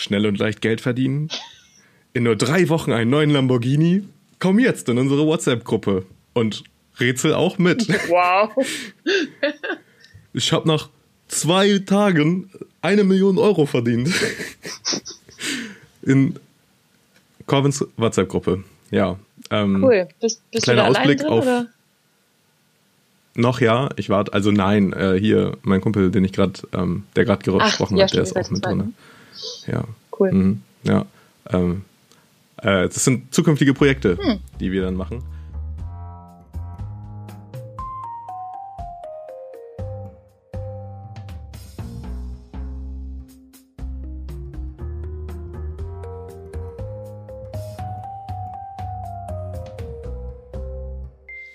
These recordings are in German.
Schnell und leicht Geld verdienen? In nur drei Wochen einen neuen Lamborghini? Komm jetzt in unsere WhatsApp-Gruppe und rätsel auch mit. Wow. Ich habe nach zwei Tagen eine Million Euro verdient. In Corvins WhatsApp-Gruppe. Ja. Ähm, Cool. Bist, bist du Kleiner da allein Ausblick drin, auf- oder? Noch ja, ich warte, also nein, äh, hier mein Kumpel, den ich gerade, ähm, der gerade gesprochen ja, hat, der ist auch mit drin. Ja. Cool. Mhm, ja. Ähm, äh, das sind zukünftige Projekte, Hm. die wir dann machen.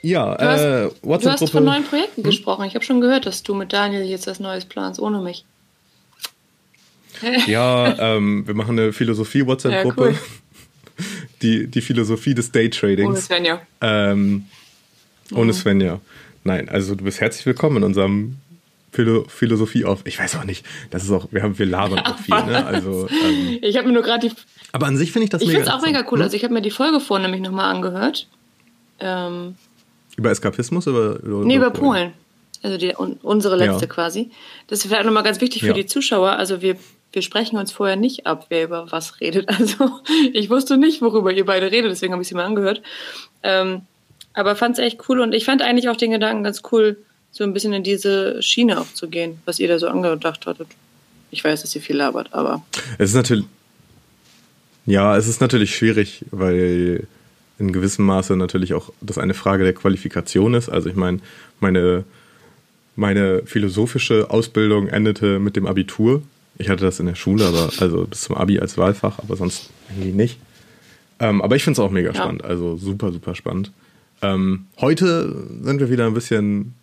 Ja, Du hast- äh, Du hast von neuen Projekten Hm? gesprochen. Ich habe schon gehört, dass du mit Daniel jetzt was Neues planst, ohne mich. Ja, ähm, wir machen eine Philosophie-WhatsApp-Gruppe. Ja, cool. die, die Philosophie des Ohne Daytradings. Svenja. Ähm, ohne Svenja. Nein, also du bist herzlich willkommen in unserem Philo Philosophie auf. Ich weiß auch nicht, das ist auch, wir haben, wir labern auch viel, ne? Also, ähm, Ich habe mir nur gerade die. aber an sich finde ich das Ich mega. finde es auch mega cool. ne? Also ich habe mir die Folge vorhin nämlich nochmal angehört. Ähm, Über Eskapismus oder über, nee, über Polen. Also die, un, unsere letzte Ja. quasi. Das ist vielleicht nochmal ganz wichtig für Ja. die Zuschauer. Also wir, wir sprechen uns vorher nicht ab, wer über was redet. Also ich wusste nicht, worüber ihr beide redet, deswegen habe ich sie mal angehört. Ähm, aber fand es echt cool und ich fand eigentlich auch den Gedanken ganz cool, so ein bisschen in diese Schiene auch zu gehen, was ihr da so angedacht hattet. Ich weiß, dass ihr viel labert, aber Es ist natürlich. Ja, es ist natürlich schwierig, weil in gewissem Maße natürlich auch das eine Frage der Qualifikation ist. Also ich meine, meine, meine philosophische Ausbildung endete mit dem Abitur. Ich hatte das in der Schule, aber also bis zum Abi als Wahlfach, aber sonst irgendwie nicht. Ähm, aber ich finde es auch mega Ja. spannend, also super, super spannend. Ähm, heute sind wir wieder ein bisschen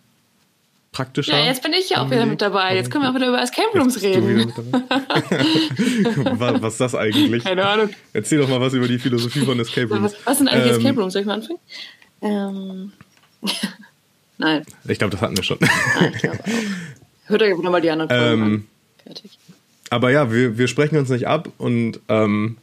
praktischer. ja, jetzt bin ich ja auch wieder mit dabei. Jetzt können wir auch wieder über Escape Rooms Bist du wieder reden. mit dabei? was, was ist das eigentlich? Keine Ahnung. Erzähl doch mal was über die Philosophie von Escape Rooms. Was, was sind eigentlich Ähm, Escape Rooms? Soll ich mal anfangen? Ähm, Nein, Ich glaube, das hatten wir schon. nein, ich glaube auch. Hört euch nochmal die anderen Folgen Ähm, an. Fertig. Aber ja, wir, wir sprechen uns nicht ab und ähm,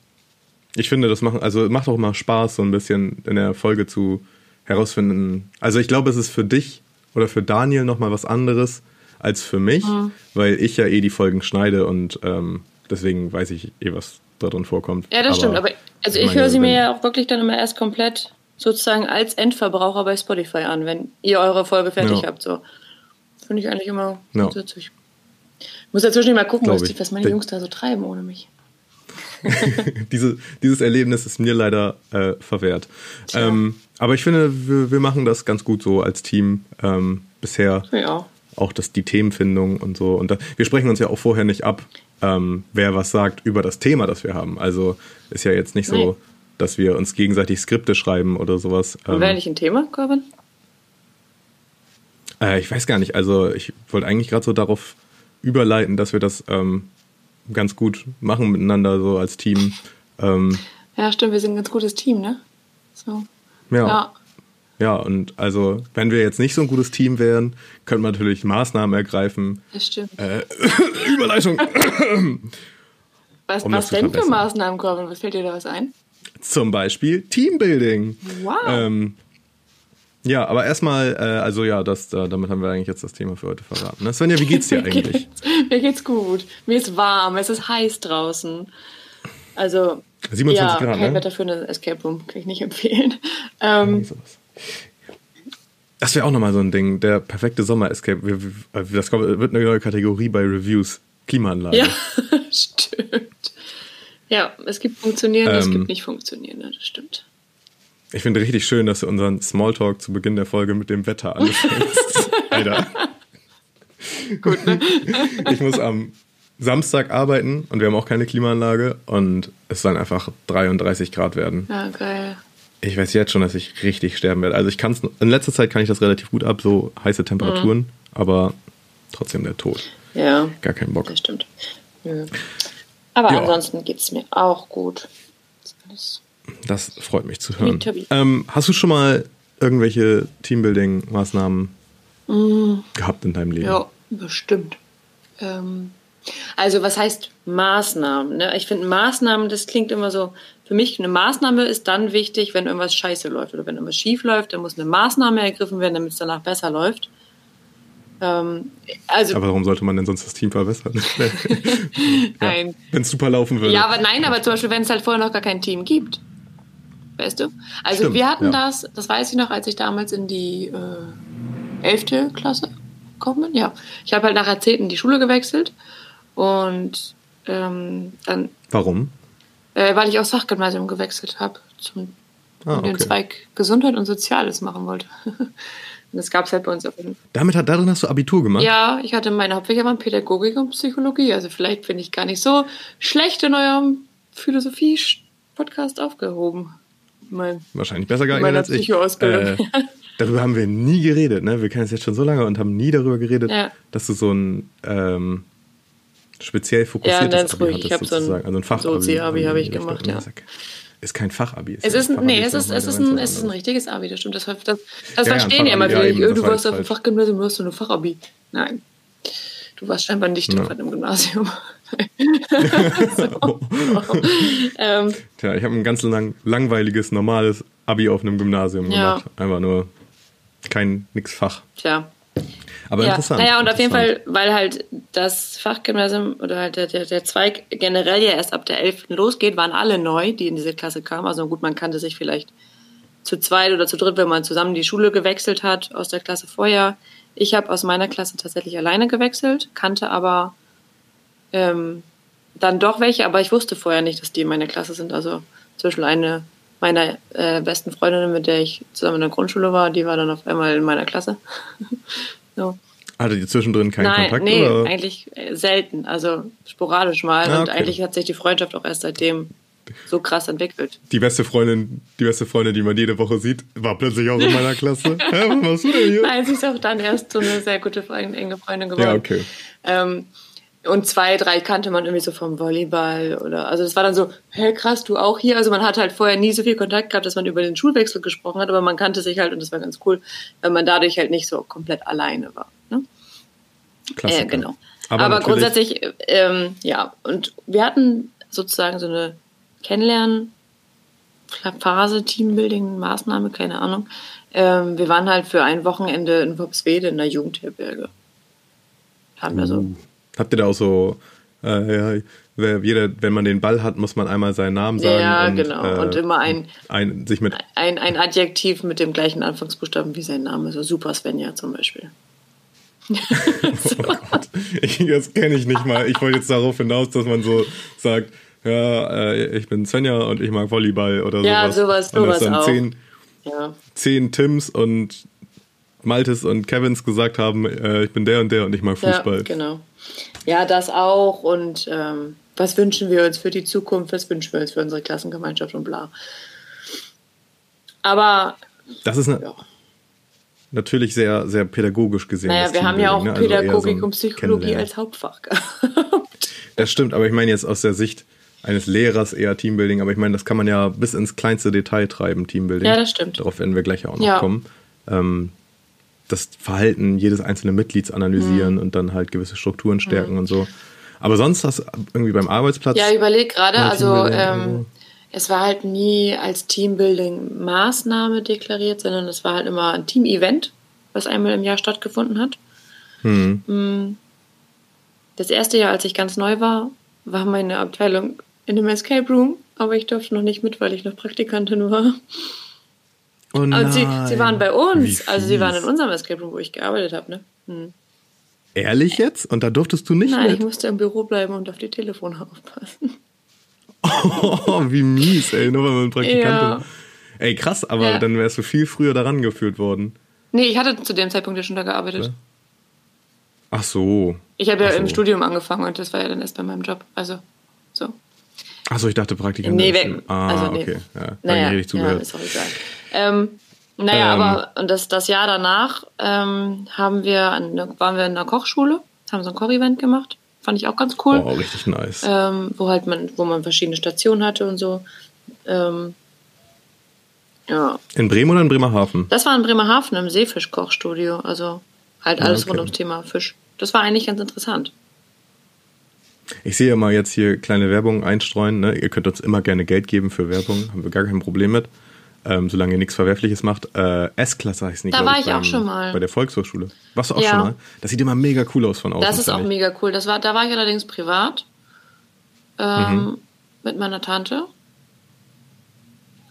ich finde, das macht, also macht auch mal Spaß, so ein bisschen in der Folge zu herausfinden. Also ich glaube, es ist für dich oder für Daniel nochmal was anderes als für mich, Mhm. weil ich ja eh die Folgen schneide und ähm, deswegen weiß ich eh, was da drin vorkommt. Ja, das stimmt. Aber also ich meine, höre sie mir ja auch wirklich dann immer erst komplett sozusagen als Endverbraucher bei Spotify an, wenn ihr eure Folge fertig Ja. habt. So finde ich eigentlich immer Ja. ganz witzig. Ich muss dazwischen mal gucken, was, die, was meine Jungs da so treiben ohne mich. Diese, dieses Erlebnis ist mir leider äh, verwehrt. Ähm, aber ich finde, wir, wir machen das ganz gut so als Team ähm, bisher. Ja. Auch das, die Themenfindung und so. Und da, wir sprechen uns ja auch vorher nicht ab, ähm, wer was sagt über das Thema, das wir haben. Also ist ja jetzt nicht so, Nee. dass wir uns gegenseitig Skripte schreiben oder sowas. Und wäre Ähm, nicht ein Thema, Corbin? äh, ich weiß gar nicht. Also ich wollte eigentlich gerade so darauf überleiten, dass wir das ähm, ganz gut machen miteinander, so als Team. Ähm, Ja, stimmt, wir sind ein ganz gutes Team, ne? So. ja. Ja. Ja, und also, wenn wir jetzt nicht so ein gutes Team wären, könnte man natürlich Maßnahmen ergreifen. das stimmt. Äh, Überleitung. was um was denn für. Maßnahmen, Corbin? Was fällt dir da was ein? Zum Beispiel Teambuilding. Wow. Ähm, ja, aber erstmal, äh, also ja, das, äh, damit haben wir eigentlich jetzt das Thema für heute verraten. Ne? Svenja, wie geht's dir eigentlich? Mir geht's gut. Mir ist warm, es ist heiß draußen. Also, 27 ja, Grad, kein ne? Wetter für eine Escape Room, kann ich nicht empfehlen. Ähm. Das wäre auch nochmal so ein Ding, der perfekte Sommer-Escape. Das wird eine neue Kategorie bei Reviews. Klimaanlage. ja, stimmt. Ja, es gibt funktionierende, es Ähm. gibt nicht funktionierende, das stimmt. Ich finde richtig schön, dass du unseren Smalltalk zu Beginn der Folge mit dem Wetter anfängst. Alter. Gut, ne? Ich muss am Samstag arbeiten und wir haben auch keine Klimaanlage und es sollen einfach 33 Grad werden. Ja, geil. Ich weiß jetzt schon, dass ich richtig sterben werde. Also ich kann es, in letzter Zeit kann ich das relativ gut ab, so heiße Temperaturen, aber trotzdem der Tod. Ja, Gar keinen Bock. das stimmt. Ja. Aber Ja. ansonsten geht's mir auch gut. Das ist alles- Das freut mich zu hören. Ähm, hast du schon mal irgendwelche Teambuilding-Maßnahmen gehabt in deinem Leben? Ja, bestimmt. Ähm, Also was heißt Maßnahmen? Ne? Ich finde Maßnahmen, das klingt immer so, für mich eine Maßnahme ist dann wichtig, wenn irgendwas scheiße läuft oder wenn irgendwas schief läuft, dann muss eine Maßnahme ergriffen werden, damit es danach besser läuft. Ähm, also, aber warum sollte man denn sonst das Team verbessern? ja, wenn es super laufen würde. Ja, aber nein, aber zum Beispiel, wenn es halt vorher noch gar kein Team gibt. Weißt du? Also Stimmt, wir hatten ja. das, das weiß ich noch, als ich damals in die äh, 11. Klasse gekommen bin. Ja. Ich habe halt nach Jahrzehnten die Schule gewechselt und ähm, dann. Warum? Äh, weil ich aufs Fachgymnasium gewechselt habe, zum ah, okay. den Zweig Gesundheit und Soziales machen wollte. das gab es halt bei uns auch. Damit hat, darin hast du Abitur gemacht? Ja, ich hatte meine Hauptfächer waren Pädagogik und Psychologie. Also vielleicht bin ich gar nicht so schlecht in eurem Philosophie-Podcast aufgehoben. Mein, Wahrscheinlich besser geeignet als ich. Äh, darüber haben wir nie geredet. Ne? Wir kennen es jetzt schon so lange und haben nie darüber geredet, ja. dass du so ein ähm, speziell fokussiertes ja, Abi ruhig. hattest, sozusagen. So ein, also ein Fachabi. Sozi-Abi habe ich gemacht, ja. Ist kein Fachabi. Ist es ist, ein, nee, es ist, es, ist ein, es ist ein richtiges Abi, das stimmt. Das, das, das ja, verstehen ja immer. Ja, du warst auf dem Fachgymnasium, du hast so eine Fachabi. Nein. Du warst scheinbar nicht ja. auf einem Gymnasium. so. ähm, Tja, ich habe ein ganz lang, langweiliges, normales Abi auf einem Gymnasium ja. gemacht. Einfach nur kein nix Fach. Tja. Aber ja, interessant. Naja, und auf jeden Fall, weil halt das Fachgymnasium oder halt der, der, der Zweig generell ja erst ab der 11. losgeht, waren alle neu, die in diese Klasse kamen. Also gut, man kannte sich vielleicht zu zweit oder zu dritt, wenn man zusammen die Schule gewechselt hat aus der Klasse vorher. Ich habe aus meiner Klasse tatsächlich alleine gewechselt, kannte aber ähm, dann doch welche, aber ich wusste vorher nicht, dass die in meiner Klasse sind. Also zwischen eine meiner äh, besten Freundinnen, mit der ich zusammen in der Grundschule war, die war dann auf einmal in meiner Klasse. so. Hatte die zwischendrin keinen Nein, Kontakt? Nee, oder? eigentlich äh, selten, also sporadisch mal. Ah, okay. Und eigentlich hat sich die Freundschaft auch erst seitdem so krass entwickelt. Die beste Freundin, die beste Freundin, die man jede Woche sieht, war plötzlich auch in meiner Klasse. Hä, was machst du denn hier? Nein, sie ist auch dann erst so eine sehr gute Freundin, enge Freundin geworden. Ja, okay. Ähm, und zwei, drei kannte man irgendwie so vom Volleyball oder, also das war dann so, hä, krass, du auch hier. Also man hat halt vorher nie so viel Kontakt gehabt, dass man über den Schulwechsel gesprochen hat, aber man kannte sich halt und das war ganz cool, weil man dadurch halt nicht so komplett alleine war. Ne? Klasse. Äh, genau. Aber, aber grundsätzlich, ähm, ja, und wir hatten sozusagen so eine Kennenlernen, Phase, Teambuilding, Maßnahme, keine Ahnung. Ähm, wir waren halt für ein Wochenende in Wobswede in der Jugendherberge. Haben wir so. Uh. Habt ihr da auch so, äh, ja, jeder, wenn man den Ball hat, muss man einmal seinen Namen sagen. Ja, und, genau. Äh, und immer ein, ein, sich mit ein, ein Adjektiv mit dem gleichen Anfangsbuchstaben wie sein Name. So Super Svenja zum Beispiel. so. oh Gott. Ich, das kenne ich nicht mal. Ich wollte jetzt darauf hinaus, dass man so sagt, ja, äh, ich bin Svenja und ich mag Volleyball oder ja, sowas. Ja, sowas, sowas auch. Zehn, ja. zehn Tims und Maltes und Kevins gesagt haben, äh, ich bin der und der und ich mag Fußball. Ja, genau. Ja, das auch. Und ähm, was wünschen wir uns für die Zukunft? Was wünschen wir uns für unsere Klassengemeinschaft und bla. Aber. Das ist eine, ja. natürlich sehr, sehr pädagogisch gesehen. Naja, wir haben ja auch ne? Also Pädagogik so und Psychologie als Hauptfach gehabt. Das stimmt, aber ich meine jetzt aus der Sicht eines Lehrers eher Teambuilding, aber ich meine, das kann man ja bis ins kleinste Detail treiben, Teambuilding. Ja, das stimmt. Darauf werden wir gleich auch noch ja. kommen. Ähm, das Verhalten jedes einzelnen Mitglieds analysieren mhm. und dann halt gewisse Strukturen stärken mhm. und so. Aber sonst hast du irgendwie beim Arbeitsplatz. Ja, überleg gerade, also ähm, es war halt nie als Teambuilding-Maßnahme deklariert, sondern es war halt immer ein Team-Event, was einmal im Jahr stattgefunden hat. Mhm. Das erste Jahr, als ich ganz neu war, war meine Abteilung in einem Escape Room, aber ich durfte noch nicht mit, weil ich noch Praktikantin war. Oh nein. Und sie, sie waren bei uns, also sie waren in unserem Escape Room, wo ich gearbeitet habe, ne? Hm. Ehrlich jetzt? Und da durftest du nicht Nein, mit? ich musste im Büro bleiben und auf die Telefone aufpassen. Oh, wie mies, ey, nur weil man Praktikant ja. Ey, krass, aber ja. dann wärst du viel früher daran geführt worden. Nee, ich hatte zu dem Zeitpunkt ja schon da gearbeitet. Ja? Ach so. Ich habe ja so. im Studium angefangen und das war ja dann erst bei meinem Job. Also, so. Achso, ich dachte Praktikant. Nee, weg. Ah, also, nee. okay. Ja, naja, richtig zugehört. Ja, ist auch egal. Ähm, naja, ähm, aber und das, das Jahr danach ähm, haben wir eine, waren wir in einer Kochschule, haben so ein Koch-Event gemacht. Fand ich auch ganz cool. Oh, richtig nice. Ähm, wo halt man, wo man verschiedene Stationen hatte und so. Ähm, ja. In Bremen oder in Bremerhaven? Das war in Bremerhaven im Seefisch-Kochstudio. Also halt alles ja, okay. rund ums Thema Fisch. Das war eigentlich ganz interessant. Ich sehe mal jetzt hier kleine Werbung einstreuen. Ne? Ihr könnt uns immer gerne Geld geben für Werbung, haben wir gar kein Problem mit. Ähm, solange ihr nichts Verwerfliches macht. Äh, S-Klasse heißt nicht. Da war ich, beim, auch schon mal. Bei der Volkshochschule. Warst du auch ja. schon mal? Das sieht immer mega cool aus von außen. Das ist auch ich. mega cool. Das war, da war ich allerdings privat. Ähm, mhm. Mit meiner Tante.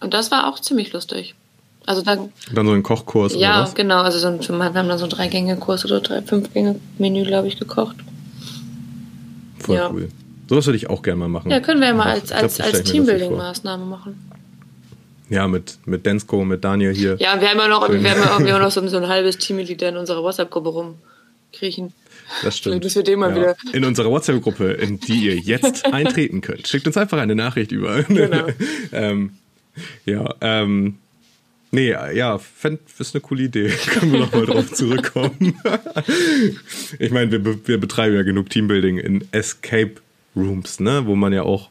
Und das war auch ziemlich lustig. Also dann, dann so ein Kochkurs ja, oder was? Ja, genau. Also so ein, wir haben dann so einen Drei-Gänge-Kurs oder drei, fünf Gänge-Menü, glaube ich, gekocht. Voll ja. cool. Sowas würde ich auch gerne mal machen. Ja, können wir ja mal als, als, als Teambuilding-Maßnahme machen. Ja, mit, mit Densko, mit Daniel hier. Ja, wir haben ja noch, wir haben ja noch so, so ein halbes Teammitglied in unserer WhatsApp-Gruppe rumkriechen. Das stimmt. Das wird immer ja. wieder. In unserer WhatsApp-Gruppe, in die ihr jetzt eintreten könnt. Schickt uns einfach eine Nachricht über. Genau. ähm, ja, ähm, nee, ja, fänd, ist eine coole Idee. Können wir nochmal drauf zurückkommen. ich meine, wir, wir betreiben ja genug Teambuilding in Escape Rooms, ne, wo man ja auch,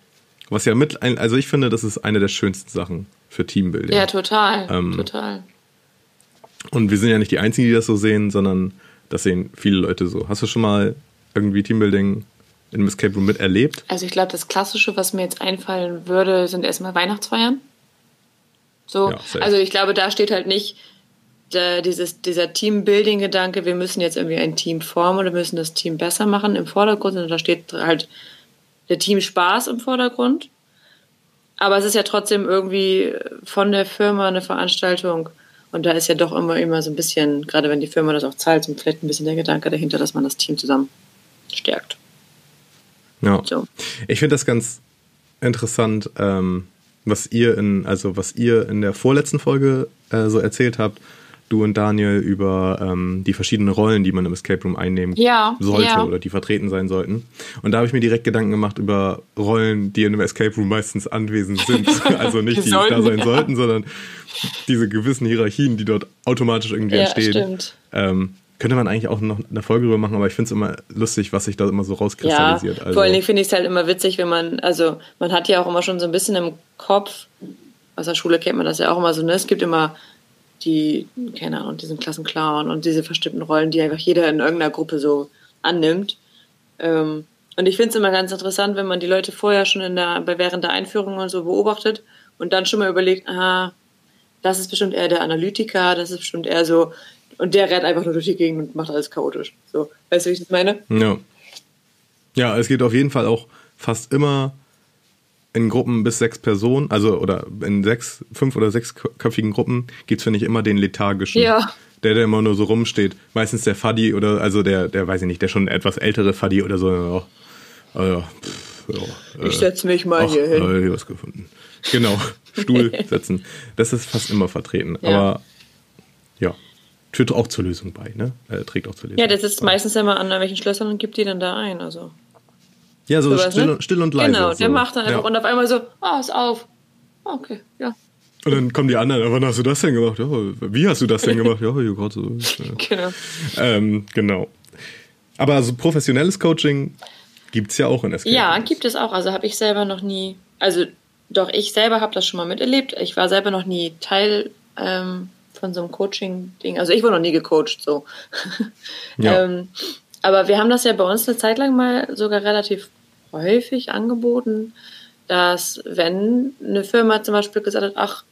was ja mit, also ich finde, das ist eine der schönsten Sachen für Teambuilding. Ja, total, ähm, total. Und wir sind ja nicht die Einzigen, die das so sehen, sondern das sehen viele Leute so. Hast du schon mal irgendwie Teambuilding in einem Escape Room miterlebt? Also ich glaube, das Klassische, was mir jetzt einfallen würde, sind erstmal Weihnachtsfeiern. So, ja, also ich glaube, da steht halt nicht da dieses, dieser Teambuilding-Gedanke, wir müssen jetzt irgendwie ein Team formen oder müssen das Team besser machen im Vordergrund, sondern da steht halt der Team Spaß im Vordergrund. Aber es ist ja trotzdem irgendwie von der Firma eine Veranstaltung. Und da ist ja doch immer, immer so ein bisschen, gerade wenn die Firma das auch zahlt, so vielleicht ein bisschen der Gedanke dahinter, dass man das Team zusammen stärkt. Ja. So. Ich finde das ganz interessant, ähm, was ihr in, also was ihr in der vorletzten Folge äh, so erzählt habt, du und Daniel über ähm, die verschiedenen Rollen, die man im Escape Room einnehmen ja, sollte ja. oder die vertreten sein sollten. Und da habe ich mir direkt Gedanken gemacht über Rollen, die in einem Escape Room meistens anwesend sind. also nicht die, die da sein ja. sollten, sondern diese gewissen Hierarchien, die dort automatisch irgendwie ja, entstehen. Stimmt. Ähm, könnte man eigentlich auch noch eine Folge drüber machen, aber ich finde es immer lustig, was sich da immer so rauskristallisiert. Ja, also. Vor allen Dingen finde ich es halt immer witzig, wenn man, also man hat ja auch immer schon so ein bisschen im Kopf, aus der Schule kennt man das ja auch immer so, ne? Es gibt immer die, keine Ahnung, diesen Klassenclown und diese bestimmten Rollen, die einfach jeder in irgendeiner Gruppe so annimmt. Ähm, und ich finde es immer ganz interessant, wenn man die Leute vorher schon in der, während der Einführung und so beobachtet und dann schon mal überlegt, aha, das ist bestimmt eher der Analytiker, das ist bestimmt eher so, und der rennt einfach nur durch die Gegend und macht alles chaotisch. So, weißt du, wie ich das meine? Ja. Ja, es geht auf jeden Fall auch fast immer in Gruppen bis sechs Personen, also oder in sechs, fünf oder sechsköpfigen Gruppen gibt es, finde ich, immer den lethargischen. Ja. Der, der immer nur so rumsteht. Meistens der Fuddy oder, also der, der weiß ich nicht, der schon etwas ältere Fuddy oder so. Oh, oh, pff, oh, ich setze mich mal ach, hier hin. Äh, hier was gefunden. Genau, Stuhl setzen. Das ist fast immer vertreten. Ja. Aber ja, führt auch zur Lösung bei, ne? Äh, trägt auch zur Lösung. Ja, das ist meistens immer an welchen Schlössern und gibt die dann da ein. Also. Ja, so sowas, still, ne? still, und leise. Genau, der macht dann einfach ja. und auf einmal so, ah, oh, ist auf. Okay, ja. Und dann kommen die anderen, wann hast du das denn gemacht? Ja, wie hast du das denn gemacht? Ja, hier gerade so. Ja. Genau. Ähm, genau. Aber so professionelles Coaching gibt es ja auch in Escape Ja, gibt es auch. Also habe ich selber noch nie, also doch, ich selber habe das schon mal miterlebt. Ich war selber noch nie Teil ähm, von so einem Coaching-Ding. Also ich wurde noch nie gecoacht, so. Ja. ähm, aber wir haben das ja bei uns eine Zeit lang mal sogar relativ häufig angeboten, dass wenn eine Firma zum Beispiel gesagt hat, ach,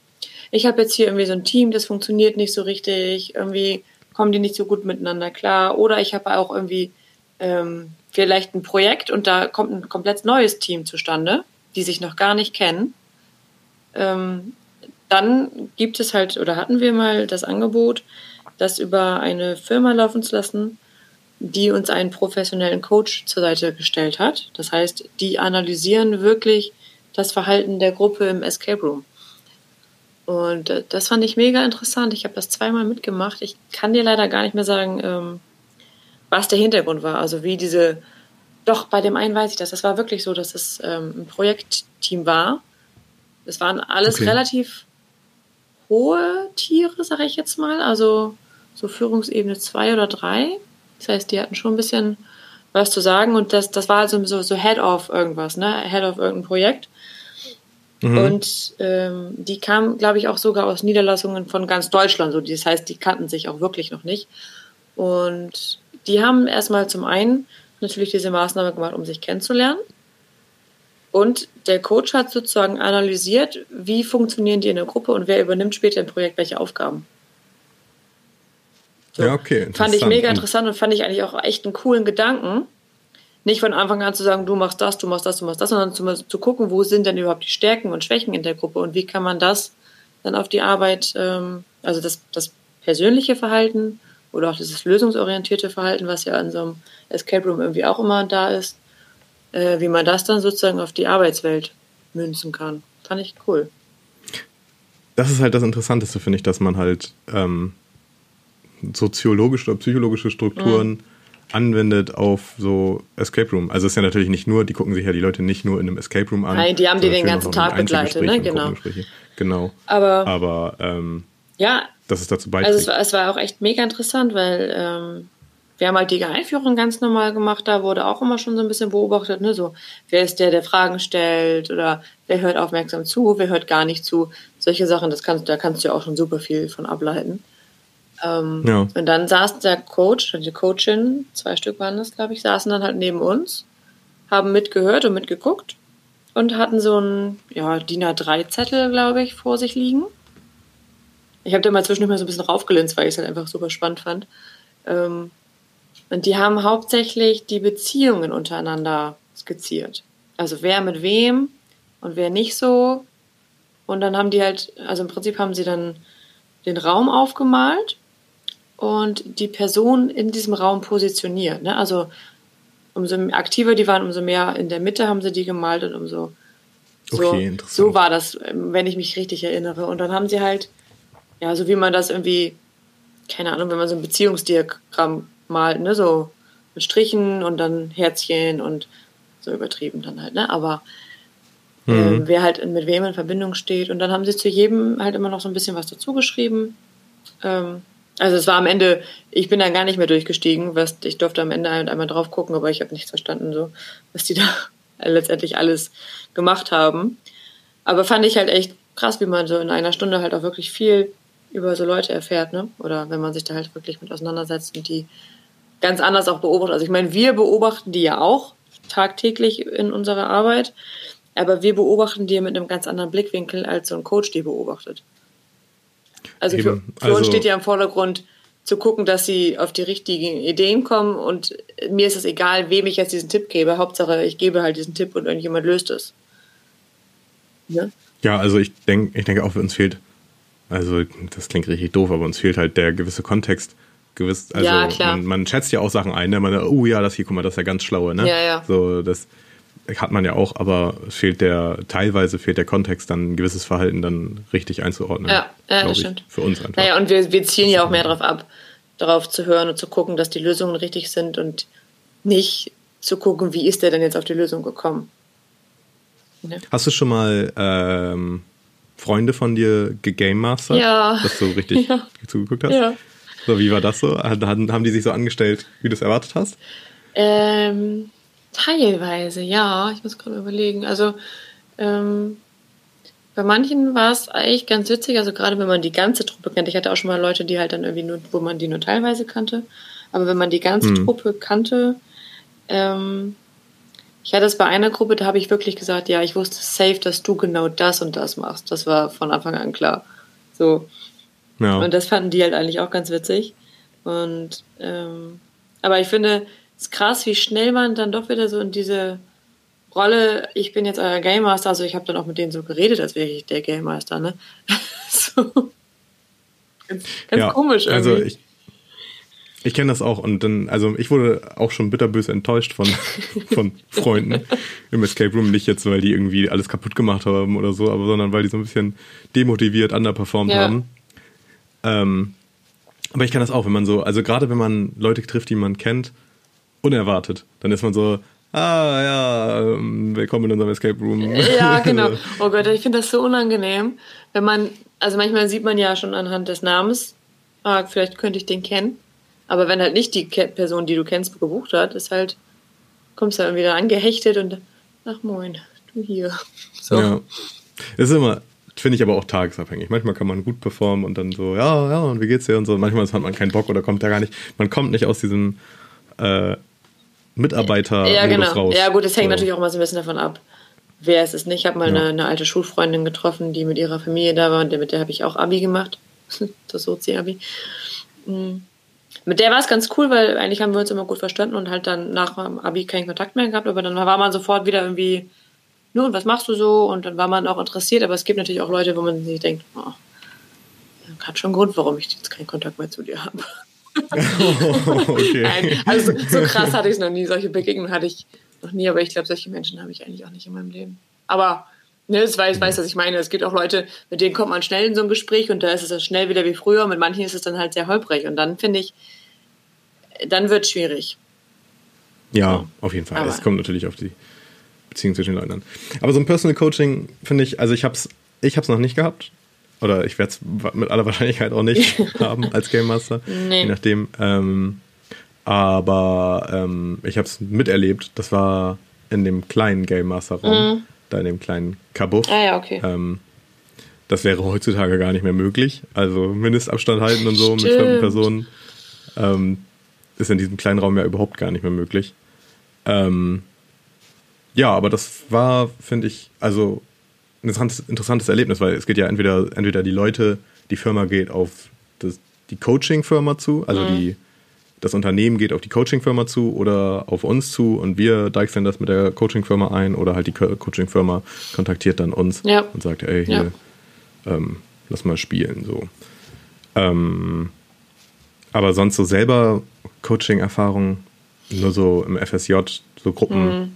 ich habe jetzt hier irgendwie so ein Team, das funktioniert nicht so richtig, irgendwie kommen die nicht so gut miteinander klar, oder ich habe auch irgendwie ähm, vielleicht ein Projekt und da kommt ein komplett neues Team zustande, die sich noch gar nicht kennen. Ähm, dann gibt es halt, oder hatten wir mal das Angebot, das über eine Firma laufen zu lassen, die uns einen professionellen Coach zur Seite gestellt hat. Das heißt, die analysieren wirklich das Verhalten der Gruppe im Escape Room. Und äh, das fand ich mega interessant. Ich habe das zweimal mitgemacht. Ich kann dir leider gar nicht mehr sagen, ähm, was der Hintergrund war. Also wie diese, doch bei dem einen weiß ich das. Das war wirklich so, dass es ähm, ein Projektteam war. Es waren alles okay. relativ hohe Tiere, sage ich jetzt mal. Also so Führungsebene zwei oder drei. Das heißt, die hatten schon ein bisschen was zu sagen und das, das war also so, so Head of irgendwas, ne? Head of irgendein Projekt. Mhm. Und ähm, die kamen, glaube ich, auch sogar aus Niederlassungen von ganz Deutschland. So, das heißt, die kannten sich auch wirklich noch nicht. Und die haben erstmal zum einen natürlich diese Maßnahme gemacht, um sich kennenzulernen. Und der Coach hat sozusagen analysiert, wie funktionieren die in der Gruppe und wer übernimmt später im Projekt welche Aufgaben. So. Ja, okay. Fand ich mega interessant und fand ich eigentlich auch echt einen coolen Gedanken. Nicht von Anfang an zu sagen, du machst das, du machst das, du machst das, sondern zu, zu gucken, wo sind denn überhaupt die Stärken und Schwächen in der Gruppe und wie kann man das dann auf die Arbeit, ähm, also das, das persönliche Verhalten oder auch dieses lösungsorientierte Verhalten, was ja in so einem Escape Room irgendwie auch immer da ist, äh, wie man das dann sozusagen auf die Arbeitswelt münzen kann. Fand ich cool. Das ist halt das Interessanteste, finde ich, dass man halt ähm, soziologische oder psychologische Strukturen mhm. anwendet auf so Escape Room. Also es ist ja natürlich nicht nur, die gucken sich ja die Leute nicht nur in einem Escape Room an. Nein, die haben die den ganzen Tag begleitet, ne? Genau. Genau. Aber, Aber ähm, ja, dass es dazu beiträgt. Also es war, es war auch echt mega interessant, weil ähm, wir haben halt die Einführung ganz normal gemacht, da wurde auch immer schon so ein bisschen beobachtet, ne, so, wer ist der, der Fragen stellt oder wer hört aufmerksam zu, wer hört gar nicht zu. Solche Sachen, das kannst, da kannst du ja auch schon super viel von ableiten. Ähm, ja. Und dann saß der Coach und die Coachin, zwei Stück waren das, glaube ich, saßen dann halt neben uns, haben mitgehört und mitgeguckt und hatten so ein ja, DIN A3-Zettel, glaube ich, vor sich liegen. Ich habe da mal zwischendurch mal so ein bisschen raufgelinst, weil ich es halt einfach super spannend fand. Ähm, und die haben hauptsächlich die Beziehungen untereinander skizziert. Also wer mit wem und wer nicht so. Und dann haben die halt, also im Prinzip haben sie dann den Raum aufgemalt und die Person in diesem Raum positioniert. Ne? Also umso aktiver die waren, umso mehr in der Mitte haben sie die gemalt und umso so, okay, so war das, wenn ich mich richtig erinnere. Und dann haben sie halt, ja, so wie man das irgendwie, keine Ahnung, wenn man so ein Beziehungsdiagramm malt, ne, so mit Strichen und dann Herzchen und so übertrieben dann halt, ne, aber mhm. äh, wer halt mit wem in Verbindung steht. Und dann haben sie zu jedem halt immer noch so ein bisschen was dazu geschrieben. Ähm, also es war am Ende, ich bin dann gar nicht mehr durchgestiegen, was ich durfte am Ende halt einmal drauf gucken, aber ich habe nichts verstanden, so was die da letztendlich alles gemacht haben. Aber fand ich halt echt krass, wie man so in einer Stunde halt auch wirklich viel über so Leute erfährt, ne? Oder wenn man sich da halt wirklich mit auseinandersetzt und die ganz anders auch beobachtet. Also ich meine, wir beobachten die ja auch tagtäglich in unserer Arbeit, aber wir beobachten die mit einem ganz anderen Blickwinkel, als so ein Coach die beobachtet. Also für, für also, uns steht ja im Vordergrund zu gucken, dass sie auf die richtigen Ideen kommen und mir ist es egal, wem ich jetzt diesen Tipp gebe. Hauptsache, ich gebe halt diesen Tipp und irgendjemand löst es. Ja, ja also ich, denk, ich denke auch, für uns fehlt, also das klingt richtig doof, aber uns fehlt halt der gewisse Kontext. Gewiss, also ja, man, man, schätzt ja auch Sachen ein, ne? man, oh ja, das hier, guck mal, das ist ja ganz schlaue, ne? Ja, ja. So, das, hat man ja auch, aber fehlt der, teilweise fehlt der Kontext, dann ein gewisses Verhalten dann richtig einzuordnen. Ja, ja das ich, stimmt. Für uns einfach. Naja, und wir, wir zielen ja auch mehr darauf ab, darauf zu hören und zu gucken, dass die Lösungen richtig sind und nicht zu gucken, wie ist der denn jetzt auf die Lösung gekommen. Ja. Hast du schon mal ähm, Freunde von dir gegamemastert? Ja. Dass du richtig ja. zugeguckt hast? Ja. So, wie war das so? Haben die sich so angestellt, wie du es erwartet hast? Ähm, Teilweise, ja. Ich muss gerade überlegen. Also ähm, bei manchen war es eigentlich ganz witzig, also gerade wenn man die ganze Truppe kennt. Ich hatte auch schon mal Leute, die halt dann irgendwie nur, wo man die nur teilweise kannte. Aber wenn man die ganze mhm. Truppe kannte, ähm, ich hatte es bei einer Gruppe, da habe ich wirklich gesagt, ja, ich wusste safe, dass du genau das und das machst. Das war von Anfang an klar. So. Ja. Und das fanden die halt eigentlich auch ganz witzig. Und ähm, aber ich finde, ist krass, wie schnell man dann doch wieder so in diese Rolle, ich bin jetzt euer Game Master, also ich habe dann auch mit denen so geredet, als wäre ich der Game Master, ne? so. Ganz, ganz ja, komisch irgendwie. Also ich, ich kenne das auch und dann, also ich wurde auch schon bitterböse enttäuscht von, von Freunden im Escape Room. Nicht jetzt, weil die irgendwie alles kaputt gemacht haben oder so, aber sondern weil die so ein bisschen demotiviert underperformed ja. haben. Ähm, aber ich kann das auch, wenn man so, also gerade wenn man Leute trifft, die man kennt, unerwartet. Dann ist man so, ah ja, ähm, willkommen in unserem Escape Room. Ja, genau. Oh Gott, ich finde das so unangenehm, wenn man, also manchmal sieht man ja schon anhand des Namens, ah, vielleicht könnte ich den kennen. Aber wenn halt nicht die Person, die du kennst, gebucht hat, ist halt, kommst du dann wieder angehechtet und ach moin, du hier. So. Ja. Ist immer, finde ich aber auch tagesabhängig. Manchmal kann man gut performen und dann so, ja, ja, und wie geht's dir und so. Manchmal hat man keinen Bock oder kommt da gar nicht, man kommt nicht aus diesem äh, Mitarbeiter ja, genau. raus. Ja, gut, das hängt so. natürlich auch mal so ein bisschen davon ab, wer es ist. Ich habe mal ja. eine, eine, alte Schulfreundin getroffen, die mit ihrer Familie da war und mit der habe ich auch Abi gemacht. das Sozi-Abi. Mhm. Mit der war es ganz cool, weil eigentlich haben wir uns immer gut verstanden und halt dann nach dem Abi keinen Kontakt mehr gehabt, aber dann war man sofort wieder irgendwie, nun, was machst du so? Und dann war man auch interessiert, aber es gibt natürlich auch Leute, wo man sich denkt, oh, hat schon einen Grund, warum ich jetzt keinen Kontakt mehr zu dir habe. okay. Nein, also so krass hatte ich es noch nie. Solche Begegnungen hatte ich noch nie, aber ich glaube, solche Menschen habe ich eigentlich auch nicht in meinem Leben. Aber ne, das weiß, weiß, was ich meine. Es gibt auch Leute, mit denen kommt man schnell in so ein Gespräch und da ist es schnell wieder wie früher. Mit manchen ist es dann halt sehr holprig. Und dann finde ich, dann wird es schwierig. Ja, auf jeden Fall. Aber es kommt natürlich auf die Beziehung zwischen den Leuten an. Aber so ein Personal Coaching finde ich, also ich habe es ich hab's noch nicht gehabt. Oder ich werde es mit aller Wahrscheinlichkeit auch nicht haben als Game Master. Nee. Je nachdem. Ähm, aber ähm, ich habe es miterlebt. Das war in dem kleinen Game Master Raum, mm. da in dem kleinen Kabuff. Ah ja, okay. Ähm, das wäre heutzutage gar nicht mehr möglich. Also Mindestabstand halten und so Stimmt. mit fremden Personen ähm, ist in diesem kleinen Raum ja überhaupt gar nicht mehr möglich. Ähm, ja, aber das war, finde ich, also ein interessantes, Erlebnis, weil es geht ja entweder, entweder die Leute, die Firma geht auf das, die Coaching-Firma zu, also mhm. die, das Unternehmen geht auf die Coaching-Firma zu oder auf uns zu und wir deichseln das mit der Coaching-Firma ein oder halt die Coaching-Firma kontaktiert dann uns ja. und sagt, ey, hier, ja. ähm, lass mal spielen, so. Ähm, aber sonst so selber Coaching-Erfahrung, nur so im FSJ, so Gruppen, mhm.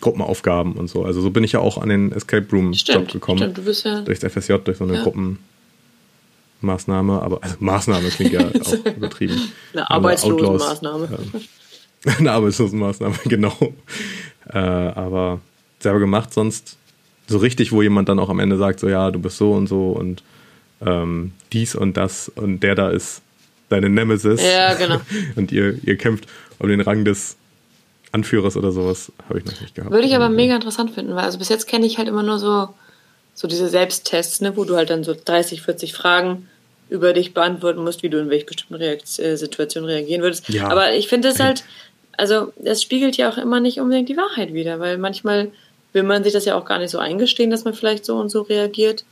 Gruppenaufgaben und so. Also so bin ich ja auch an den Escape Room Job gekommen. Stimmt, du bist ja durchs FSJ, durch so eine ja. Gruppenmaßnahme, aber also Maßnahme klingt ja auch übertrieben. Eine Arbeitslosenmaßnahme. Äh, eine Arbeitslosenmaßnahme, genau. Äh, aber selber gemacht, sonst so richtig, wo jemand dann auch am Ende sagt, so ja, du bist so und so und ähm, dies und das und der da ist deine Nemesis. Ja, genau. und ihr, ihr kämpft um den Rang des Anführers oder sowas habe ich noch nicht gehabt. Würde ich aber mega interessant finden, weil also bis jetzt kenne ich halt immer nur so, so diese Selbsttests, ne, wo du halt dann so 30, 40 Fragen über dich beantworten musst, wie du in welch bestimmten Reakt äh, Situationen reagieren würdest. Ja. Aber ich finde es halt, also das spiegelt ja auch immer nicht unbedingt die Wahrheit wieder, weil manchmal will man sich das ja auch gar nicht so eingestehen, dass man vielleicht so und so reagiert.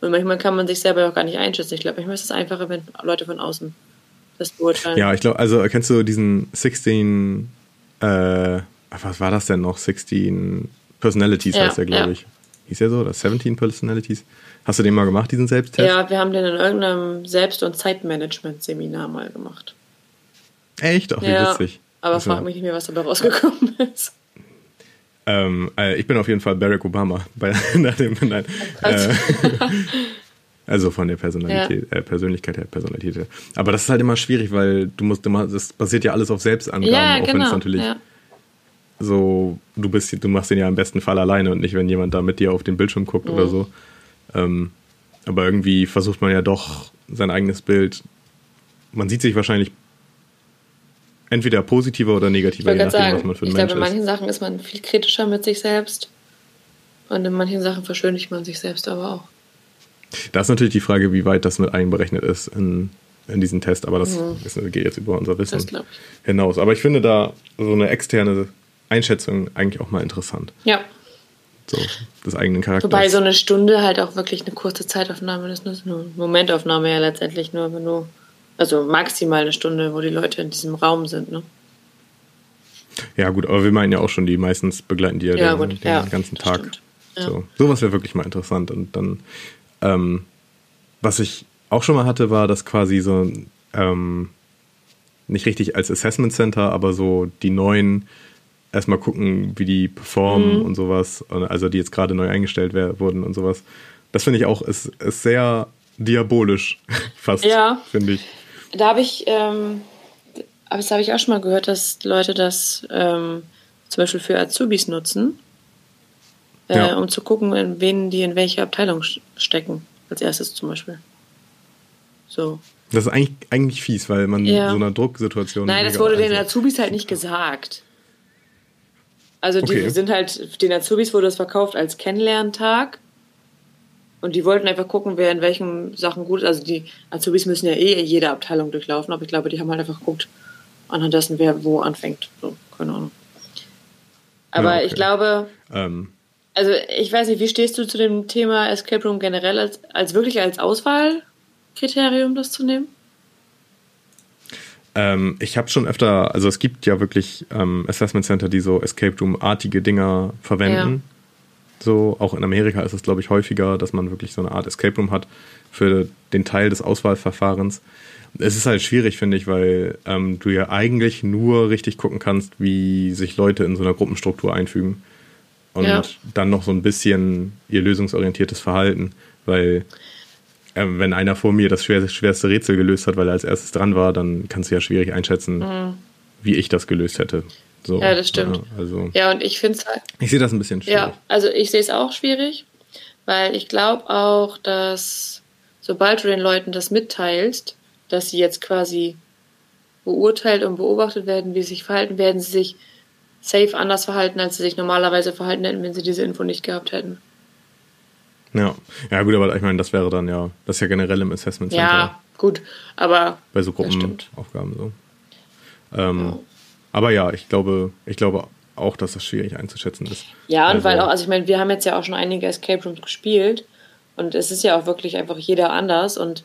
Und manchmal kann man sich selber auch gar nicht einschätzen. Ich glaube, manchmal ist es einfacher, wenn Leute von außen das beurteilen. Ja, ich glaube, also kennst du diesen 16 äh, was war das denn noch? 16 Personalities ja, heißt er, glaube ja. ich. Hieß er so? Oder 17 Personalities? Hast du den mal gemacht, diesen Selbsttest? Ja, wir haben den in irgendeinem Selbst- und Zeitmanagement-Seminar mal gemacht. Echt? Ach, wie ja, witzig. Aber also, frag mich nicht mehr, was dabei rausgekommen ist. Ähm, äh, ich bin auf jeden Fall Barack Obama. Bei, nach dem, nein. Äh, also von der Personalität, ja. äh, Persönlichkeit her, Personalität her. Aber das ist halt immer schwierig, weil du musst immer, das basiert ja alles auf Selbstangaben, ja, auch genau. wenn es natürlich ja. so, du bist, du machst den ja im besten Fall alleine und nicht, wenn jemand da mit dir auf den Bildschirm guckt mhm. oder so. Ähm, aber irgendwie versucht man ja doch sein eigenes Bild. Man sieht sich wahrscheinlich entweder positiver oder negativer, je nachdem, sagen, was man für ein ich Mensch glaube, in manchen Sachen ist man viel kritischer mit sich selbst und in manchen Sachen verschönigt man sich selbst aber auch. Da ist natürlich die Frage, wie weit das mit einberechnet ist in, in diesen Test, aber das mhm. ist, geht jetzt über unser Wissen hinaus. Aber ich finde da so eine externe Einschätzung eigentlich auch mal interessant. Ja. So, des eigenen Charakters. Wobei so eine Stunde halt auch wirklich eine kurze Zeitaufnahme ist, nur so eine Momentaufnahme ja letztendlich nur, wenn du, also maximal eine Stunde, wo die Leute in diesem Raum sind, ne? Ja, gut, aber wir meinen ja auch schon, die meistens begleiten die ja, ja den, gut, den ja, ganzen Tag. Ja. So, sowas wäre wirklich mal interessant. Und dann ähm, was ich auch schon mal hatte, war, dass quasi so ähm, nicht richtig als Assessment Center, aber so die neuen erstmal gucken, wie die performen mhm. und sowas. Also die jetzt gerade neu eingestellt wurden und sowas. Das finde ich auch, ist, ist sehr diabolisch, fast, ja. finde ich. Da habe ich, ähm, aber das habe ich auch schon mal gehört, dass Leute das ähm, zum Beispiel für Azubis nutzen äh, ja. um zu gucken, in wen die in welche Abteilung stecken. Als erstes zum Beispiel. So. Das ist eigentlich, eigentlich fies, weil man ja. in so einer Drucksituation. Nein, das wurde den Azubis halt nicht gesagt. Also die okay. sind halt, den Azubis wurde das verkauft als Kennenlerntag. Und die wollten einfach gucken, wer in welchen Sachen gut ist. Also die Azubis müssen ja eh jede Abteilung durchlaufen, aber ich glaube, die haben halt einfach geguckt, anhand dessen, wer wo anfängt. So, keine Ahnung. Aber ja, okay. ich glaube, ähm. Also ich weiß nicht, wie stehst du zu dem Thema Escape Room generell als, als wirklich als Auswahlkriterium das zu nehmen? Ähm, ich habe schon öfter, also es gibt ja wirklich ähm, Assessment Center, die so Escape Room-artige Dinger verwenden. Ja. So, auch in Amerika ist es, glaube ich, häufiger, dass man wirklich so eine Art Escape Room hat für den Teil des Auswahlverfahrens. Es ist halt schwierig, finde ich, weil ähm, du ja eigentlich nur richtig gucken kannst, wie sich Leute in so einer Gruppenstruktur einfügen. Und ja. dann noch so ein bisschen ihr lösungsorientiertes Verhalten, weil äh, wenn einer vor mir das schwerste, schwerste Rätsel gelöst hat, weil er als erstes dran war, dann kannst du ja schwierig einschätzen, mhm. wie ich das gelöst hätte. So, ja, das stimmt. Ja, also, ja und ich finde es halt. Ich sehe das ein bisschen schwierig. Ja, also ich sehe es auch schwierig, weil ich glaube auch, dass sobald du den Leuten das mitteilst, dass sie jetzt quasi beurteilt und beobachtet werden, wie sie sich verhalten, werden sie sich safe anders verhalten, als sie sich normalerweise verhalten hätten, wenn sie diese Info nicht gehabt hätten. Ja, ja gut, aber ich meine, das wäre dann ja, das ist ja generell im Assessment Center. Ja, gut, aber bei so Gruppenaufgaben so. Ähm, ja. Aber ja, ich glaube, ich glaube auch, dass das schwierig einzuschätzen ist. Ja, und also, weil auch, also ich meine, wir haben jetzt ja auch schon einige Escape Rooms gespielt und es ist ja auch wirklich einfach jeder anders und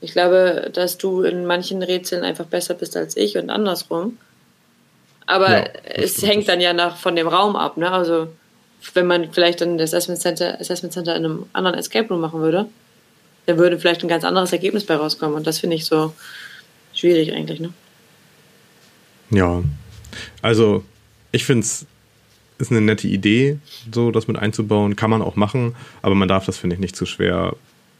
ich glaube, dass du in manchen Rätseln einfach besser bist als ich und andersrum. Aber ja, es hängt dann ja nach, von dem Raum ab, ne? Also wenn man vielleicht dann das Assessment Center, Assessment Center in einem anderen Escape Room machen würde, dann würde vielleicht ein ganz anderes Ergebnis bei rauskommen. Und das finde ich so schwierig eigentlich, ne? Ja. Also, ich finde es ist eine nette Idee, so das mit einzubauen. Kann man auch machen, aber man darf das, finde ich, nicht zu schwer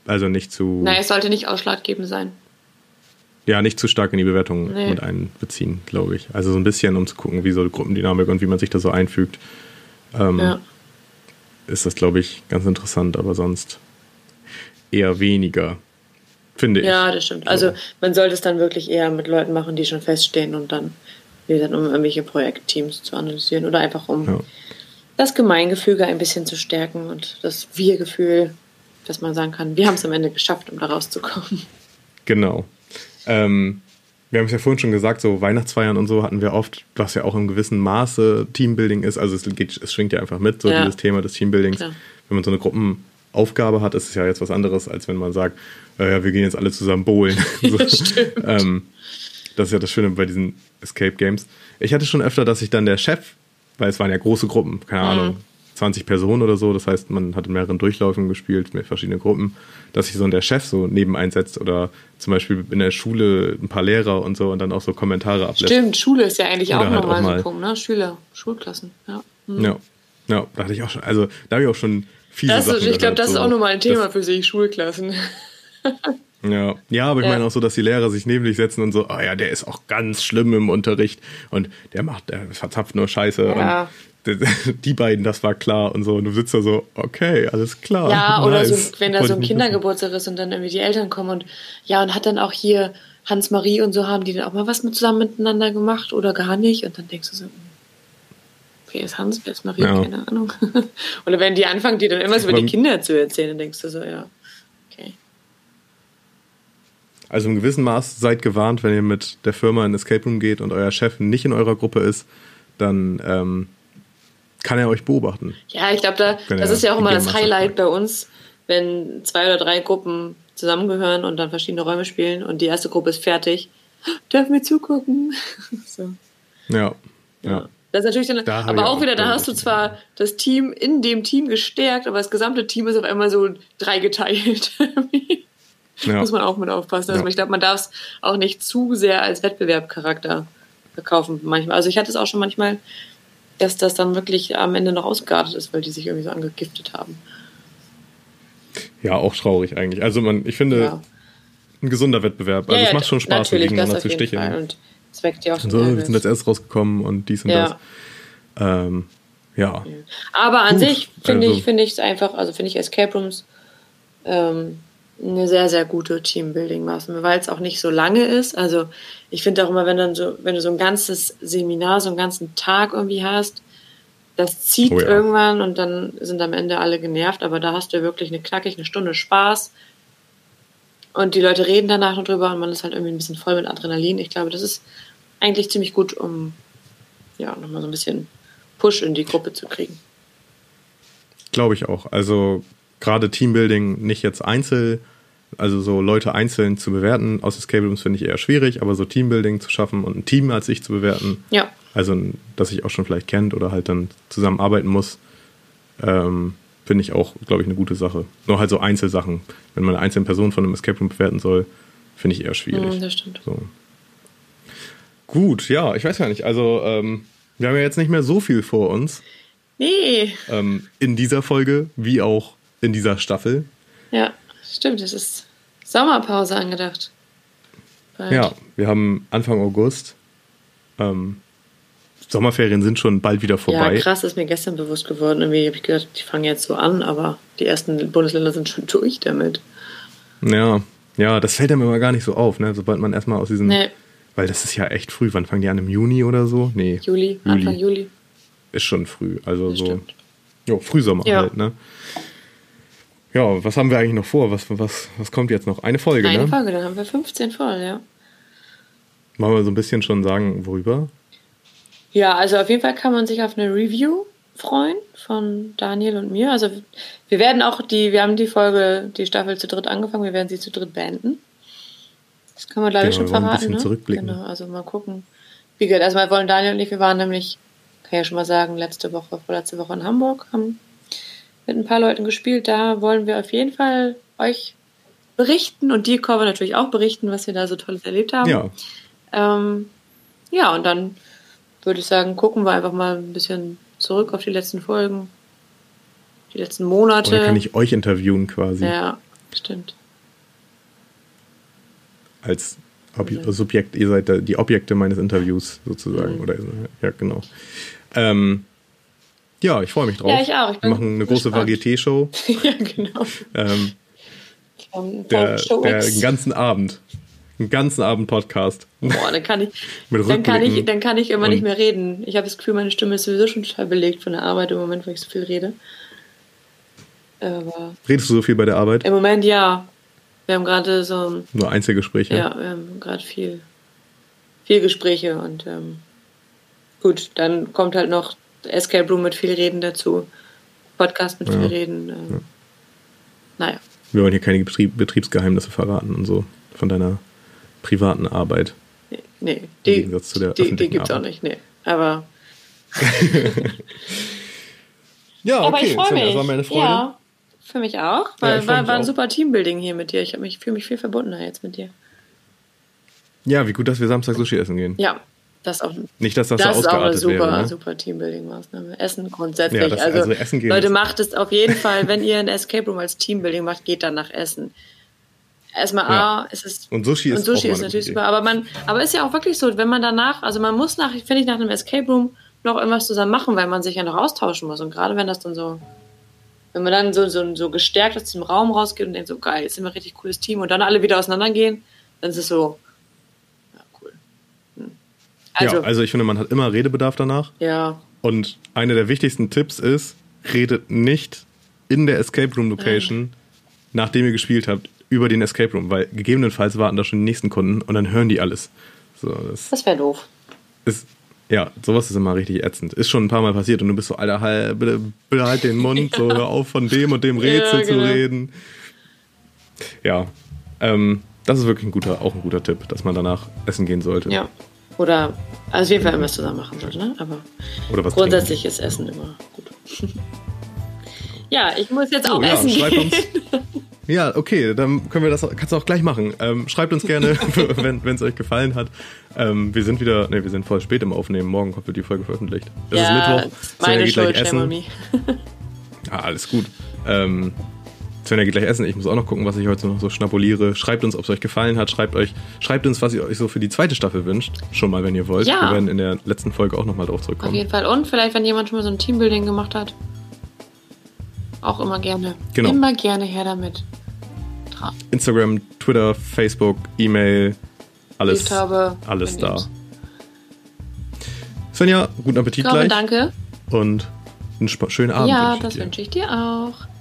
also nicht zu. Nein, es sollte nicht ausschlaggebend sein. Ja, nicht zu stark in die Bewertung nee. mit einbeziehen, glaube ich. Also so ein bisschen, um zu gucken, wie so die Gruppendynamik und wie man sich da so einfügt. Ähm, ja. Ist das, glaube ich, ganz interessant, aber sonst eher weniger, finde ich. Ja, das stimmt. Also man sollte es dann wirklich eher mit Leuten machen, die schon feststehen und dann, wie gesagt, um irgendwelche Projektteams zu analysieren oder einfach um ja. das Gemeingefüge ein bisschen zu stärken und das Wir-Gefühl dass man sagen kann, wir haben es am Ende geschafft, um da rauszukommen. Genau. Ähm, wir haben es ja vorhin schon gesagt, so Weihnachtsfeiern und so hatten wir oft, was ja auch in gewissem Maße Teambuilding ist. Also es, geht, es schwingt ja einfach mit, so ja. dieses Thema des Teambuildings. Klar. Wenn man so eine Gruppenaufgabe hat, ist es ja jetzt was anderes, als wenn man sagt, äh, ja, wir gehen jetzt alle zusammen bowlen. so. ähm, das ist ja das Schöne bei diesen Escape Games. Ich hatte schon öfter, dass ich dann der Chef, weil es waren ja große Gruppen, keine mhm. Ahnung, 20 Personen oder so. Das heißt, man hat in mehreren Durchläufen gespielt mit verschiedenen Gruppen, dass sich so der Chef so neben einsetzt oder zum Beispiel in der Schule ein paar Lehrer und so und dann auch so Kommentare ablässt. Stimmt, Schule ist ja eigentlich oder auch halt nochmal so ein Punkt, ne? Schüler, Schulklassen, ja. Mhm. Ja, ja, da hatte ich auch schon, also da habe ich auch schon viele das, Sachen Ich glaube, das so, ist auch nochmal ein Thema für sich, Schulklassen. Ja, ja, aber ich ja. meine auch so, dass die Lehrer sich neben dich setzen und so, ah oh ja, der ist auch ganz schlimm im Unterricht und der macht, der verzapft nur Scheiße ja die beiden, das war klar und so. Und du sitzt da so, okay, alles klar. Ja, nice. oder so, wenn da so ein Kindergeburtstag ist und dann irgendwie die Eltern kommen und ja, und hat dann auch hier Hans-Marie und so, haben die dann auch mal was mit zusammen miteinander gemacht oder gar nicht? Und dann denkst du so, wer ist Hans, wer ist Marie, ja. keine Ahnung. oder wenn die anfangen, die dann immer so über die Kinder zu erzählen, dann denkst du so, ja, okay. Also im gewissen Maß seid gewarnt, wenn ihr mit der Firma in Escape Room geht und euer Chef nicht in eurer Gruppe ist, dann ähm, kann er euch beobachten. Ja, ich glaube, da, das ist ja auch immer das Highlight bei uns, wenn zwei oder drei Gruppen zusammengehören und dann verschiedene Räume spielen und die erste Gruppe ist fertig. Dürfen wir zugucken? so. Ja, ja. ja. Das ist natürlich dann, da aber auch, auch wieder, da hast du zwar das Team in dem Team gestärkt, aber das gesamte Team ist auf einmal so dreigeteilt. ja. Muss man auch mit aufpassen. Also ja. ich glaube, man darf es auch nicht zu sehr als Wettbewerbcharakter verkaufen manchmal. Also ich hatte es auch schon manchmal, dass das dann wirklich am Ende noch ausgeartet ist, weil die sich irgendwie so angegiftet haben. Ja, auch traurig eigentlich. Also man, ich finde, ja. ein gesunder Wettbewerb. Also ja, es macht schon Spaß, gegeneinander zu sticheln. Fall. Und es weckt ja auch so, wir sind jetzt erst rausgekommen und dies und ja. das. Ähm, ja. Aber an Gut, sich finde also, ich finde ich es einfach, also finde ich Escape Rooms ähm, eine sehr, sehr gute Teambuilding-Maßnahme, weil es auch nicht so lange ist. Also ich finde auch immer, wenn dann so, wenn du so ein ganzes Seminar, so einen ganzen Tag irgendwie hast, das zieht oh ja. irgendwann und dann sind am Ende alle genervt, aber da hast du wirklich eine knackig eine Stunde Spaß. Und die Leute reden danach noch drüber und man ist halt irgendwie ein bisschen voll mit Adrenalin. Ich glaube, das ist eigentlich ziemlich gut, um ja nochmal so ein bisschen Push in die Gruppe zu kriegen. Glaube ich auch. Also gerade Teambuilding nicht jetzt einzeln, also so Leute einzeln zu bewerten aus Escape Rooms finde ich eher schwierig, aber so Teambuilding zu schaffen und ein Team als sich zu bewerten, Ja. also das sich auch schon vielleicht kennt oder halt dann zusammenarbeiten muss, ähm, finde ich auch, glaube ich, eine gute Sache. Nur halt so Einzelsachen. Wenn man eine einzelne Person von einem Escape Room bewerten soll, finde ich eher schwierig. Mhm, das stimmt. So. Gut, ja, ich weiß gar nicht. Also, ähm, wir haben ja jetzt nicht mehr so viel vor uns Nee. ähm, in dieser Folge, wie auch in dieser Staffel. Ja, stimmt. Es ist Sommerpause angedacht. Bald. Ja, wir haben Anfang August. Ähm, Sommerferien sind schon bald wieder vorbei. Ja, krass, ist mir gestern bewusst geworden. Irgendwie habe ich gedacht, die fangen jetzt so an, aber die ersten Bundesländer sind schon durch damit. Ja, ja, das fällt einem immer gar nicht so auf, ne? Sobald man erstmal aus diesem. Nee, Weil das ist ja echt früh. Wann fangen die an? Im Juni oder so? Nee. Juli, Anfang Juli. Ist schon früh. Also Das so. stimmt. Jo, Frühsommer Ja. halt, ne? Ja, was haben wir eigentlich noch vor? Was, was, was kommt jetzt noch? Eine Folge, Eine ne? Folge, dann haben wir 15 voll, ja. Wollen wir so ein bisschen schon sagen, worüber? Ja, also auf jeden Fall kann man sich auf eine Review freuen von Daniel und mir. Also wir werden auch die, wir haben die Folge, die Staffel zu dritt angefangen, wir werden sie zu dritt beenden. Das kann man glaube ich Genau, schon wir wollen ein verraten. bisschen ne? zurückblicken. Genau, also mal gucken. Wie gesagt, erstmal wollen Daniel und ich, wir waren nämlich, kann ich ja schon mal sagen, letzte Woche, vorletzte Woche in Hamburg, haben mit ein paar Leuten gespielt. Da wollen wir auf jeden Fall euch berichten und dir, Corvin, natürlich auch berichten, was wir da so Tolles erlebt haben. Ja, Ähm, ja, und dann würde ich sagen, gucken wir einfach mal ein bisschen zurück auf die letzten Folgen, die letzten Monate. oder kann ich euch interviewen quasi ja, stimmt. als Ob Subjekt, ihr seid die Objekte meines Interviews sozusagen. Mhm. Oder ja, genau. Ähm, ja, ich freue mich drauf. Ja, ich auch. Ich Wir machen eine große. Varieté-Show. ja, genau. Ähm, der, von Show der einen ganzen Abend. Einen ganzen Abend Podcast. Boah, dann kann ich, dann kann ich, dann kann ich immer nicht mehr reden. Ich habe das Gefühl, meine Stimme ist sowieso schon total belegt von der Arbeit im Moment, weil ich so viel rede. Aber Redest du so viel bei der Arbeit? im Moment ja. Wir haben gerade so Nur Einzelgespräche? Ja, wir haben gerade viel, viel Gespräche und ähm, gut, dann kommt halt noch Escape Room mit viel Reden dazu, Podcast mit Ja. viel Reden. Ähm, Naja, Wir wollen hier keine Betrieb Betriebsgeheimnisse verraten und so von deiner privaten Arbeit. nee, nee Im die, Gegensatz zu der die, die gibt's auch Arbeit. nicht, nee. Aber, Ja, aber okay. ich freue mich. Das war meine Freude. Ja, für mich auch, weil freu war, mich war ein auch. super Teambuilding hier mit dir. Ich, mich- fühle mich viel verbundener jetzt mit dir. Ja, wie gut, dass wir Samstag Sushi essen gehen. Ja, das auch. Nicht, dass das, Das so ist auch eine ausgeartet super, wäre. Ne? super Teambuilding-Maßnahme. Essen grundsätzlich. Ja, das- also, also Essen Leute, macht es auf jeden Fall, wenn ihr ein Escape Room als Teambuilding macht, geht dann nach Essen. Erstmal, Ja. A, es ist. Und Sushi ist und Sushi ist natürlich gute super. Aber man, aber ist ja auch wirklich so, wenn man danach, also man muss nach, finde ich, nach einem Escape Room noch irgendwas zusammen machen, weil man sich ja noch austauschen muss. Und gerade wenn das dann so, wenn man dann so, so, so gestärkt aus diesem Raum rausgeht und denkt so, geil, jetzt sind wir ein richtig cooles Team und dann alle wieder auseinandergehen, dann ist es so. Also, ja, also ich finde, man hat immer Redebedarf danach. ja, Und einer der wichtigsten Tipps ist, redet nicht in der Escape Room Location, nachdem ihr gespielt habt, über den Escape Room, weil gegebenenfalls warten da schon die nächsten Kunden und dann hören die alles. So, das das wäre doof. ist, ja, sowas ist immer richtig ätzend. Ist schon ein paar Mal passiert und du bist so, Alter, halt, bitte, bitte halt den Mund, so hör auf von dem und dem Rätsel Ja, genau. zu reden. Ja, ähm, das ist wirklich ein guter, auch ein guter Tipp, dass man danach essen gehen sollte. Ja. Oder also auf jeden Fall irgendwas zusammen machen sollte, ne? Aber Oder was grundsätzlich ist Essen immer gut. ja, ich muss jetzt auch Oh, ja, essen schreibt gehen. Ja, okay, dann können wir das, kannst du auch gleich machen. Ähm, schreibt uns gerne, wenn es euch gefallen hat. Ähm, wir sind wieder, ne, wir sind voll spät im Aufnehmen. Morgen kommt die Folge veröffentlicht. Es ja, ist Mittwoch. meine gleich Schuld, essen. me. Ja, alles gut. Ähm, Svenja geht gleich essen. Ich muss auch noch gucken, was ich heute noch so schnabuliere. Schreibt uns, ob es euch gefallen hat. Schreibt euch, schreibt uns, was ihr euch so für die zweite Staffel wünscht. Schon mal, wenn ihr wollt. Ja. Wir werden in der letzten Folge auch nochmal drauf Auf zurückkommen. jeden Fall. Und vielleicht, wenn jemand schon mal so ein Teambuilding gemacht hat, auch immer gerne. Genau. Immer gerne her damit. Tra Instagram, Twitter, Facebook, E-Mail, alles, Brieftaube, alles da. Svenja, guten Appetit Glaube, gleich. danke. Und einen schönen Abend. ja, wünsche das dir. wünsche ich dir auch.